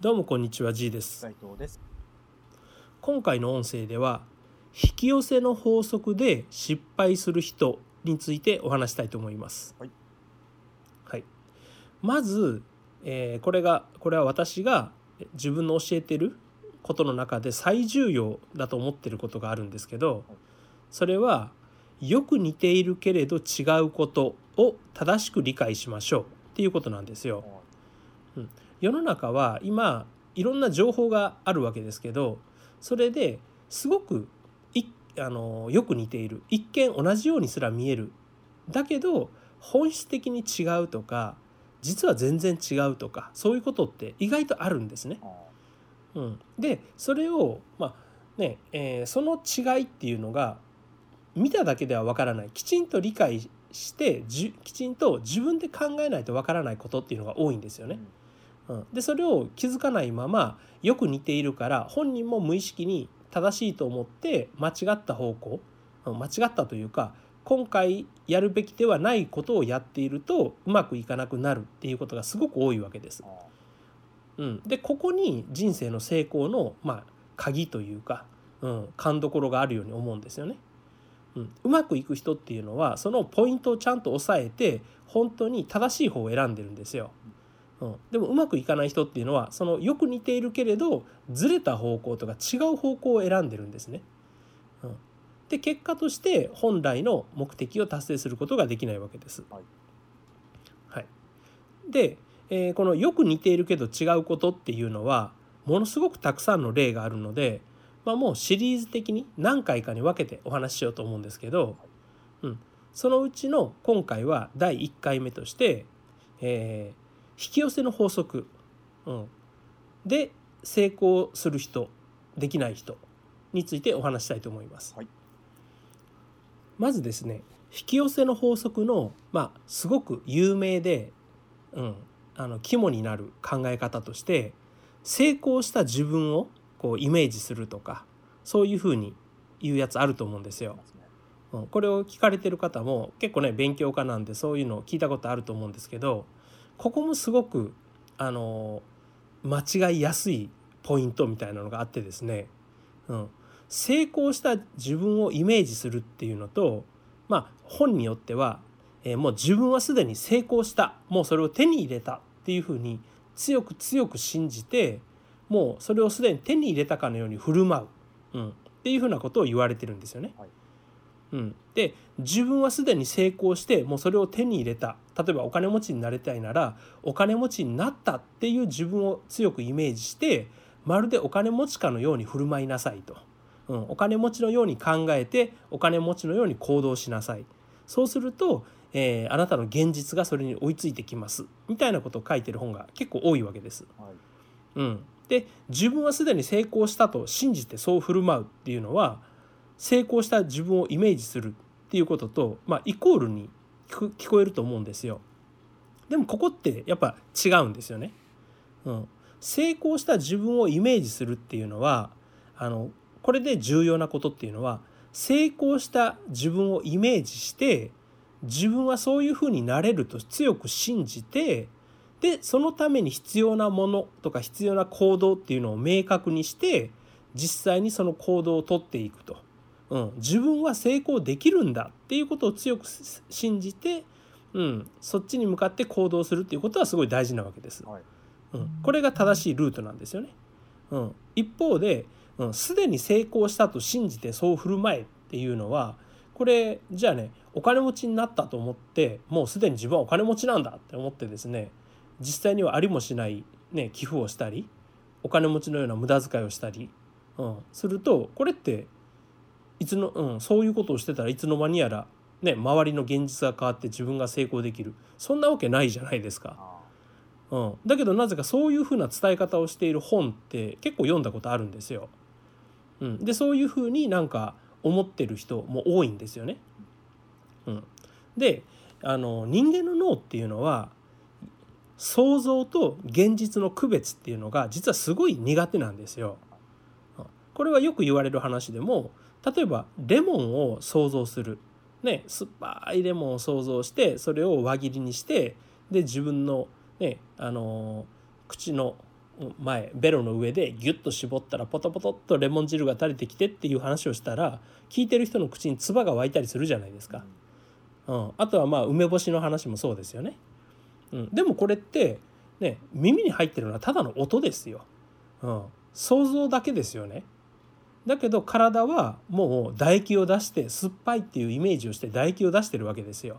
どうもこんにちは G です。斉藤です。今回の音声では引き寄せの法則で失敗する人についてお話したいと思います。はい、はい。まず、えーこれがこれは私が自分の教えてることの中で最重要だと思ってることがあるんですけどそれはよく似ているけれど違うことを正しく理解しましょうっていうことなんですよ。世の中は今いろんな情報があるわけですけどそれですごくいあのよく似ている。一見同じようにすら見える。だけど本質的に違うとか実は全然違うとかそういうことって意外とあるんですね。あうん、でそれをまあね、えーその違いっていうのが見ただけではわからない。きちんと理解してじきちんと自分で考えないとわからないことっていうのが多いんですよーね。うん、でそれを気づかないままよく似ているから本人も無意識に正しいと思って間違った方向うん間違ったというか今回やるべきではないことをやっているとうまくいかなくなるっていうことがすごく多いわけですあ。うん、でここに人生の成功の、まあ、鍵というか、うん、勘どころがあるように思うんですよね。うん、うまくいく人っていうのはそのポイントをちゃんと押さえて本当に正しい方を選んでるんですよ。うん、でもうまくいかない人っていうのはそのよく似ているけれどずれた方向とか違う方向を選んでるんですね。うん、で結果として本来の目的を達成することができないわけです。はい。はい、で、えーこのよく似ているけど違うことっていうのはものすごくたくさんの例があるので、まあ、もうシリーズ的に何回かに分けてお話ししようと思うんですけど、うん、そのうちの今回は第1回目として、えー引き寄せの法則、うん、で成功する人できない人についてお話ししたいと思います。はいまずですね引き寄せの法則の、まあ、すごく有名で、うん、あの肝になる考え方として成功した自分をこうイメージするとかそういうふうに言うやつあると思うんですよ。うんこれを聞かれてる方も結構ね勉強家なんでそういうのを聞いたことあると思うんですけどここもすごくあの間違いやすいポイントみたいなのがあってですね、うん、成功した自分をイメージするっていうのとまあ本によっては、えーもう自分はすでに成功した。もうそれを手に入れたっていうふうに強く強く信じてもうそれをすでに手に入れたかのように振る舞う、うん、っていうふうなことを言われてるんですよね。はい。うん、で自分はすでに成功してもうそれを手に入れた。例えばお金持ちになりたいならお金持ちになったっていう自分を強くイメージしてまるでお金持ちかのように振る舞いなさいと、うん、お金持ちのように考えてお金持ちのように行動しなさい。そうすると、えーあなたの現実がそれに追いついてきます。みたいなことを書いてる本が結構多いわけです。はい。うん、で自分はすでに成功したと信じてそう振る舞うっていうのは成功した自分をイメージするっていうことと、まあ、イコールに聞こ聞こえると思うんですよ。でもここってやっぱ違うんですよね。うん、成功した自分をイメージするっていうのはあのこれで重要なことっていうのは成功した自分をイメージして自分はそういうふうになれると強く信じてでそのために必要なものとか必要な行動っていうのを明確にして実際にその行動をとっていくと、うん、自分は成功できるんだっていうことを強く信じて、うん、そっちに向かって行動するっていうことはすごい大事なわけです。はいうん、これが正しいルートなんですよね。うん、一方で、うん、すでに成功したと信じてそう振る舞えっていうのはこれじゃあねお金持ちになったと思ってもうすでに自分はお金持ちなんだって思ってですね実際にはありもしない、ね、寄付をしたりお金持ちのような無駄遣いをしたり、うん、するとこれっていつの、うん、そういうことをしてたらいつの間にやら、ね、周りの現実が変わって自分が成功できるそんなわけないじゃないですか。あうん、だけどなぜかそういうふうな伝え方をしている本って結構読んだことあるんですよ。うん、でそういうふうになんか思ってる人も多いんですよね。うん、であの人間の脳っていうのは想像と現実の区別っていうのが実はすごい苦手なんですよ。うんこれはよく言われる話でも例えばレモンを想像する、ね、酸っぱいレモンを想像してそれを輪切りにしてで自分の、ね、あの口の前ベロの上でギュッと絞ったらポトポトっとレモン汁が垂れてきてっていう話をしたら聞いてる人の口に唾が湧いたりするじゃないですか。うん、あとはまあ梅干しの話もそうですよね。うん、でもこれってね耳に入ってるのはただの音ですよ。うん、想像だけですよね。だけど体はもう唾液を出して酸っぱいっていうイメージをして唾液を出してるわけですよ。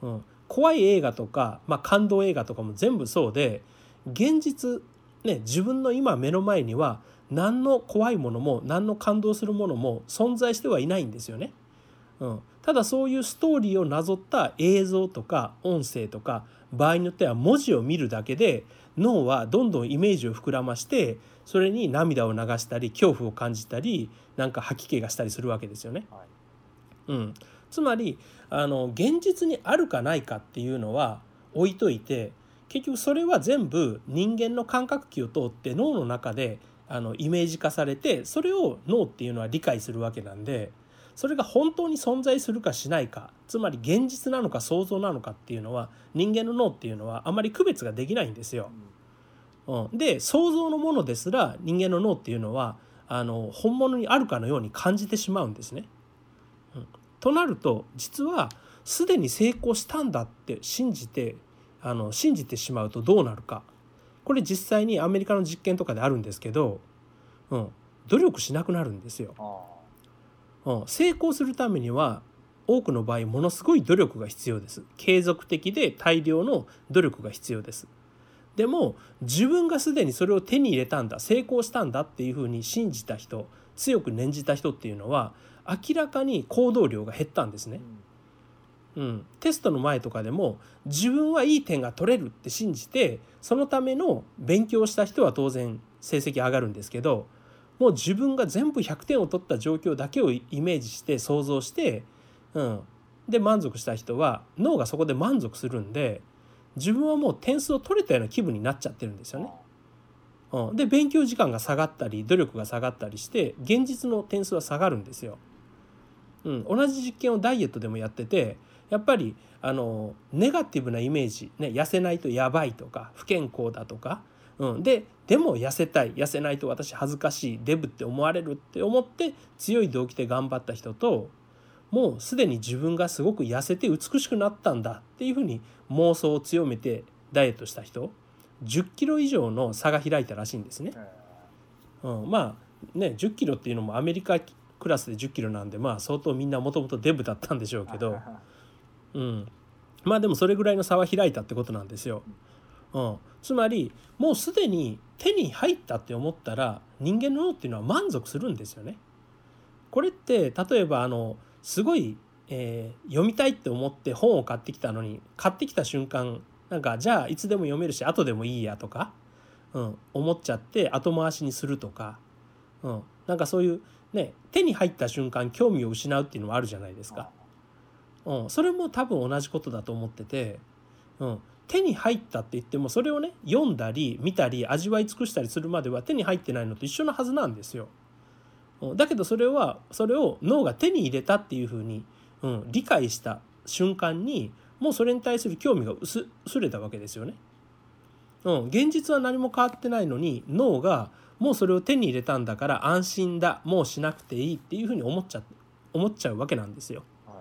うん、怖い映画とか、まあ、感動映画とかも全部そうで現実ね自分の今目の前には何の怖いものも何の感動するものも存在してはいないんですよね。うん、ただそういうストーリーをなぞった映像とか音声とか場合によっては文字を見るだけで脳はどんどんイメージを膨らましてそれに涙を流したり恐怖を感じたりなんか吐き気がしたりするわけですよね。はい、うん、つまりあの現実にあるかないかっていうのは置いといて結局それは全部人間の感覚器を通って脳の中であのイメージ化されてそれを脳っていうのは理解するわけなんでそれが本当に存在するかしないかつまり現実なのか想像なのかっていうのは人間の脳っていうのはあまり区別ができないんですよ。うん、で想像のものですら人間の脳っていうのはあの本物にあるかのように感じてしまうんですね。うん、となると実はすでに成功したんだって信じてあの信じてしまうとどうなるかこれ実際にアメリカの実験とかであるんですけど、うん、努力しなくなるんですよ。うん、成功するためには多くの場合ものすごい努力が必要です。継続的で大量の努力が必要です。でも自分がすでにそれを手に入れたんだ成功したんだっていうふうに信じた人強く念じた人っていうのは明らかに行動量が減ったんですね。うん、テストの前とかでも自分はいい点が取れるって信じてそのための勉強した人は当然成績上がるんですけどもう自分が全部100点を取った状況だけをイメージして想像して、うん、で満足した人は脳がそこで満足するんで自分はもう点数を取れたような気分になっちゃってるんですよね。うん、で勉強時間が下がったり努力が下がったりして現実の点数は下がるんですよ。うん、同じ実験をダイエットでもやっててやっぱりあのネガティブなイメージ、ね、痩せないとやばいとか不健康だとか、うん、ででも痩せたい。痩せないと私恥ずかしいデブって思われるって思って強い動機で頑張った人ともうすでに自分がすごく痩せて美しくなったんだっていうふうに妄想を強めてダイエットした人10キロ以上の差が開いたらしいんですね。うん、まあね10キロっていうのもアメリカクラスで10キロなんでまあ相当みんなもともとデブだったんでしょうけど、うん、まあでもそれぐらいの差は開いたってことなんですよ。うん、つまりもうすでに手に入ったって思ったら人間の脳っていうのは満足するんですよね。これって例えばあのすごい、えー、読みたいって思って本を買ってきたのに買ってきた瞬間なんかじゃあいつでも読めるし後でもいいやとか、うん、思っちゃって後回しにするとか、うん、なんかそういうね手に入った瞬間興味を失うっていうのもあるじゃないですか。うん、それも多分同じことだと思ってて、うん、手に入ったって言ってもそれをね読んだり見たり味わい尽くしたりするまでは手に入ってないのと一緒のはずなんですよ。だけどそれはそれを脳が手に入れたっていうふうに、うん、理解した瞬間にもうそれに対する興味が薄れたわけですよね。うん、現実は何も変わってないのに脳がもうそれを手に入れたんだから安心だもうしなくていいっていうふうに思っちゃ思っちゃうわけなんですよ。は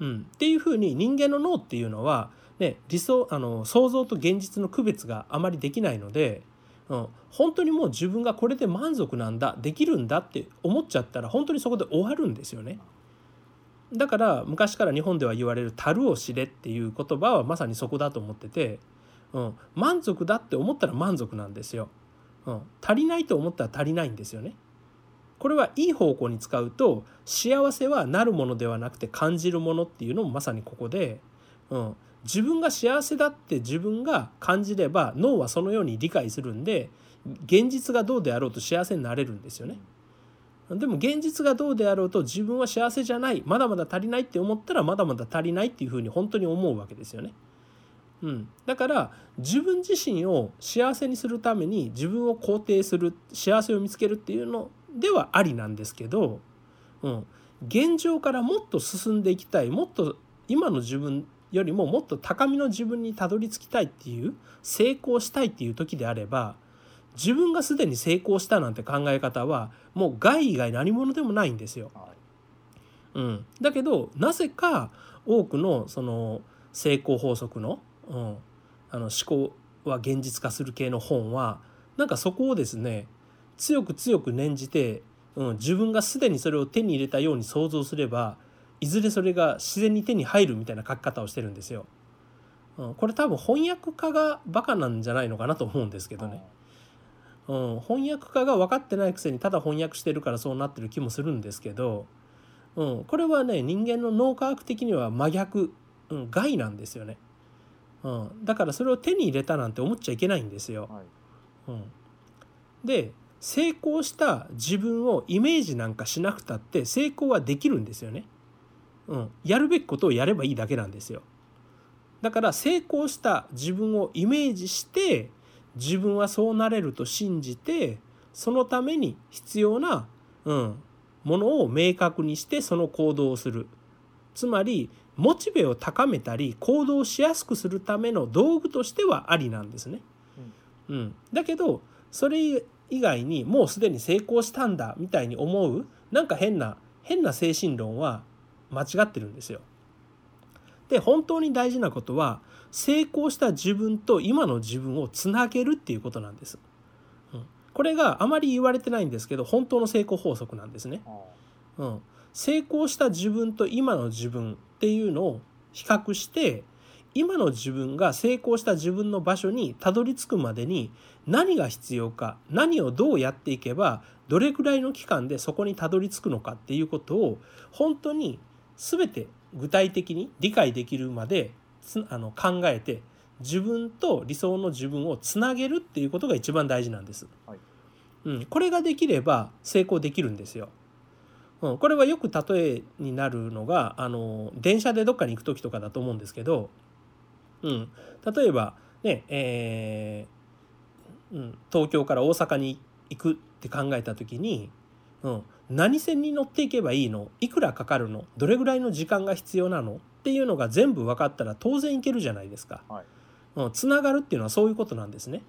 い、うん、っていうふうに人間の脳っていうのは、ね、理想あの想像と現実の区別があまりできないので、うん、本当にもう自分がこれで満足なんだできるんだって思っちゃったら本当にそこで終わるんですよね。だから昔から日本では言われる「樽を知れ」っていう言葉はまさにそこだと思ってて、うん、満足だって思ったら満足なんですよ。うん、足りないと思ったら足りないんですよね。これはいい方向に使うと幸せはなるものではなくて感じるものっていうのもまさにここで、うん、自分が幸せだって自分が感じれば脳はそのように理解するんで現実がどうであろうと幸せになれるんですよね。でも現実がどうであろうと自分は幸せじゃないまだまだ足りないって思ったらまだまだ足りないっていうふうに本当に思うわけですよね。うん、だから自分自身を幸せにするために自分を肯定する幸せを見つけるっていうのではありなんですけど、うん、現状からもっと進んでいきたいもっと今の自分よりももっと高みの自分にたどり着きたいっていう成功したいっていう時であれば自分がすでに成功したなんて考え方はもう害以外何者でもないんですよ。はい。うん、だけどなぜか多くのその成功法則の,、うん、あの思考は現実化する系の本はなんかそこをですね強く強く念じて、うん、自分がすでにそれを手に入れたように想像すればいずれそれが自然に手に入るみたいな書き方をしてるんですよ。うん、これ多分翻訳家がバカなんじゃないのかなと思うんですけどね。うん、翻訳家が分かってないくせにただ翻訳してるからそうなってる気もするんですけど、うん、これはね人間の脳科学的には真逆、うん、害なんですよね、うん、だからそれを手に入れたなんて思っちゃいけないんですよ。はいうん、で成功した自分をイメージなんかしなくたって成功はできるんですよね。うん、やるべきことをやればいいだけなんですよ。だから成功した自分をイメージして自分はそうなれると信じてそのために必要な、うん、ものを明確にしてその行動をするつまりモチベを高めたり行動しやすくするための道具としてはありなんですね。うん、だけどそれ以外にもうすでに成功したんだみたいに思うなんか変な変な精神論は間違ってるんですよ。で本当に大事なことは成功した自分と今の自分をつなげるっていうことなんです。うん、これがあまり言われてないんですけど本当の成功法則なんですね。うん、成功した自分と今の自分っていうのを比較して今の自分が成功した自分の場所にたどり着くまでに何が必要か何をどうやっていけばどれくらいの期間でそこにたどり着くのかっていうことを本当に全て具体的に理解できるまであの考えて自分と理想の自分をつなげるっていうことが一番大事なんです。はい。うん、これができれば成功できるんですよ。うん、これはよく例えになるのがあの電車でどっかに行く時とかだと思うんですけど、うん、例えばね、えーうん、東京から大阪に行くって考えた時に、うん、何線に乗っていけばいいの？いくらかかるの？どれぐらいの時間が必要なの？っていうのが全部分かったら当然いけるじゃないですか。はい。うん、つながるっていうのはそういうことなんですね。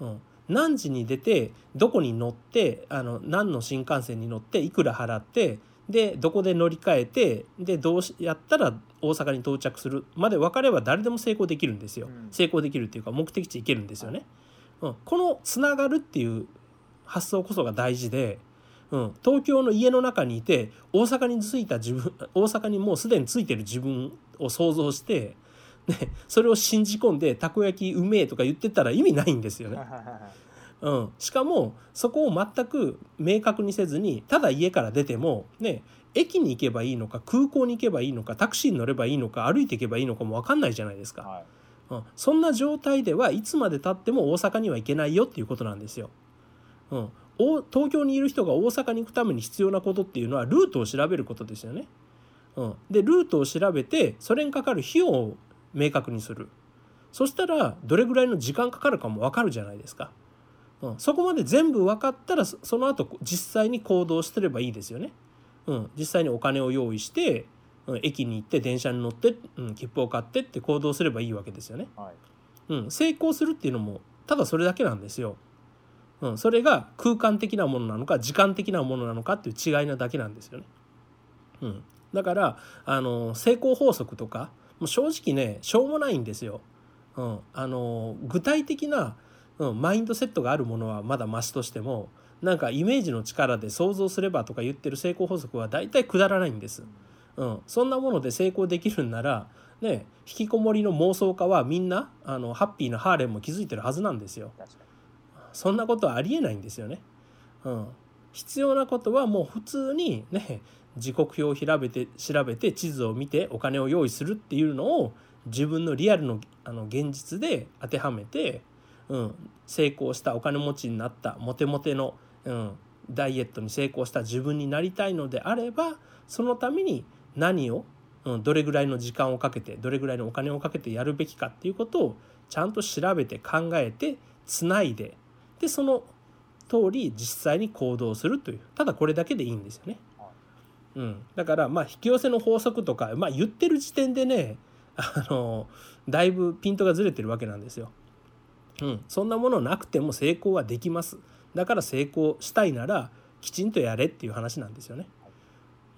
うん、何時に出てどこに乗ってあの何の新幹線に乗っていくら払ってでどこで乗り換えてでどうやったら大阪に到着する？まで分かれば誰でも成功できるんですよ、うん。成功できるっていうか目的地行けるんですよね、うん、このつながるっていう発想こそが大事で、うん、東京の家の中にいて大阪に着いた自分 大阪にもうすでに着いてる自分を想像して、ね、それを信じ込んでたこ焼きうめえとか言ってたら意味ないんですよね。うん、しかもそこを全く明確にせずにただ家から出てもね駅に行けばいいのか空港に行けばいいのかタクシーに乗ればいいのか歩いていけばいいのかも分かんないじゃないですか、はい。うん、そんな状態ではいつまでたっても大阪には行けないよっていうことなんですよ。うん、お東京にいる人が大阪に行くために必要なことっていうのはルートを調べることですよね。うん、でルートを調べてそれにかかる費用を明確にするそしたらどれぐらいの時間かかるかも分かるじゃないですか。うん、そこまで全部分かったらそその後実際に行動してればいいですよね。うん、実際にお金を用意して、うん、駅に行って電車に乗って、うん、切符を買ってって行動すればいいわけですよね。はいうん、成功するっていうのもただそれだけなんですよ。うん、それが空間的なものなのか時間的なものなのかっていう違いなだけなんですよね。うん、だからあの成功法則とかもう正直ねしょうもないんですよ。うん、あの具体的な、うん、マインドセットがあるものはまだマシとしてもなんかイメージの力で想像すればとか言ってる成功法則は大体くだらないんです。うん、そんなもので成功できるんならね引きこもりの妄想家はみんなあのハッピーなハーレムも気づいてるはずなんですよ。そんなことはありえないんですよね。うん、必要なことはもう普通にね時刻表を調べて調べて地図を見てお金を用意するっていうのを自分のリアルのあの現実で当てはめて、うん、成功したお金持ちになったモテモテの、うん、ダイエットに成功した自分になりたいのであればそのために何を、うん、どれぐらいの時間をかけてどれぐらいのお金をかけてやるべきかっていうことをちゃんと調べて考えてつないででその通り実際に行動するというただこれだけでいいんですよね。うん、だからまあ引き寄せの法則とか、まあ、言ってる時点でねあのだいぶピントがずれてるわけなんですよ。うん、そんなものなくても成功はできますだから成功したいならきちんとやれっていう話なんですよね。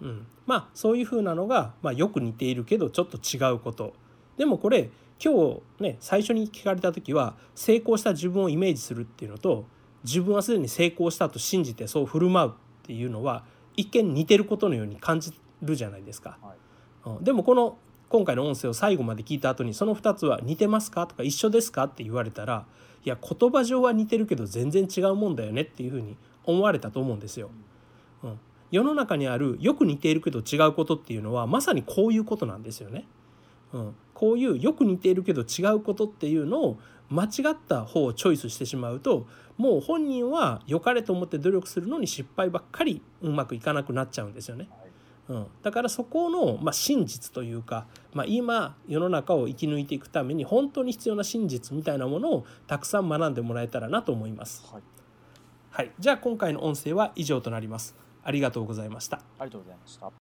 うん、まあそういうふうなのが、まあ、よく似ているけどちょっと違うことでもこれ今日ね最初に聞かれた時は成功した自分をイメージするっていうのと自分はすでに成功したと信じてそう振る舞うっていうのは一見似てることのように感じるじゃないですか。はい、でもこの今回の音声を最後まで聞いた後にその2つは似てますかとか一緒ですかって言われたらいや言葉上は似てるけど全然違うもんだよねっていうふうに思われたと思うんですよ。うん、世の中にあるよく似ているけど違うことっていうのはまさにこういうことなんですよね。うん、こういうよく似ているけど違うことっていうのを間違った方をチョイスしてしまうともう本人は良かれと思って努力するのに失敗ばっかりうまくいかなくなっちゃうんですよね。うん、だからそこの、まあ、真実というか、まあ、今世の中を生き抜いていくために本当に必要な真実みたいなものをたくさん学んでもらえたらなと思います。はい、はい、じゃあ今回の音声は以上となります。ありがとうございました。ありがとうございました。